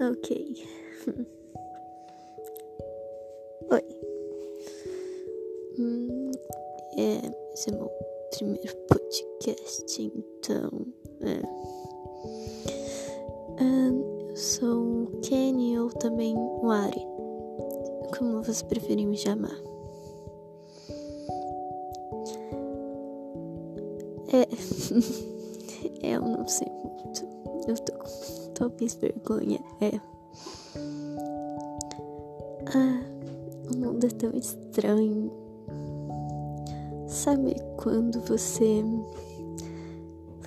Ok. Oi. Hum, é, esse é meu primeiro podcast, então. É. eu sou Kenny ou também Wari, como você preferir me chamar. É. eu não sei muito. Eu tô com talvez vergonha. É. Ah, o mundo é tão estranho. Sabe quando você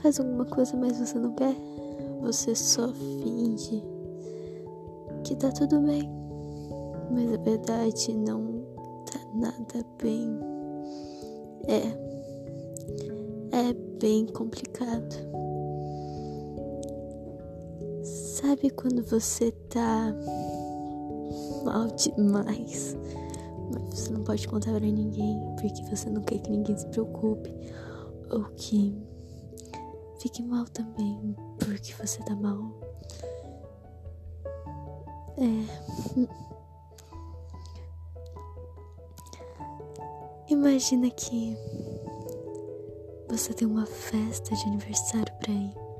faz alguma coisa, mas você não quer? Você só finge que tá tudo bem, mas a verdade não tá nada bem. É, é bem complicado. Sabe quando você tá mal demais. Mas você não pode contar pra ninguém, porque você não quer que ninguém se preocupe. Ou que fique mal também, porque você tá mal. É. Imagina que você tem uma festa de aniversário pra ir.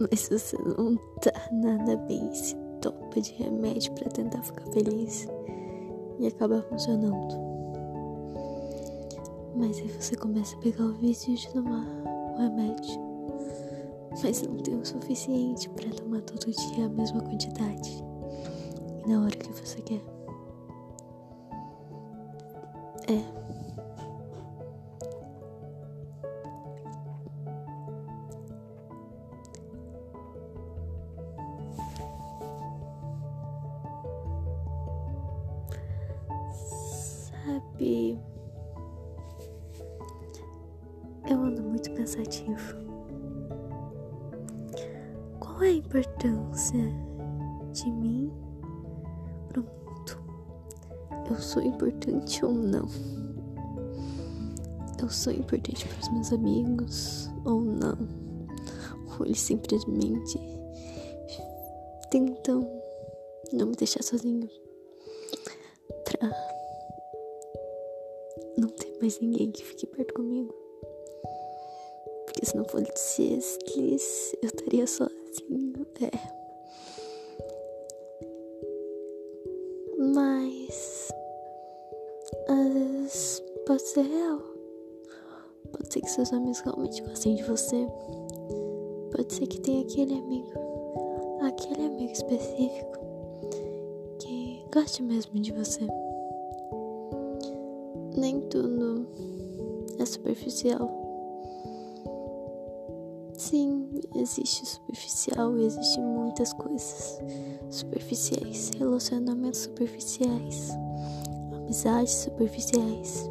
Mas você não tá nada bem se topa de remédio para tentar ficar feliz e acaba funcionando. Mas aí você começa a pegar o vício de tomar o remédio, mas não tem o suficiente para tomar todo dia a mesma quantidade e na hora que você quer. É. Sabe, eu ando muito pensativo. Qual é a importância de mim pro mundo? Eu sou importante ou não? Eu sou importante para os meus amigos ou não? Ou eles simplesmente tentam não me deixar sozinho mais ninguém que fique perto comigo. Porque se não fosse eles, eu estaria sozinho. É. Mas. Pode ser real. Pode ser que seus amigos realmente gostem de você. Pode ser que tenha aquele amigo. Aquele amigo específico. Que goste mesmo de você nem tudo é superficial. Sim, existe superficial e existe muitas coisas superficiais, relacionamentos superficiais, amizades superficiais,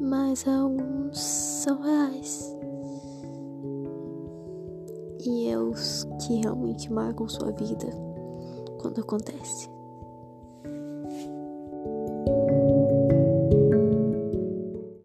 mas alguns são reais. E é os que realmente marcam sua vida quando acontece.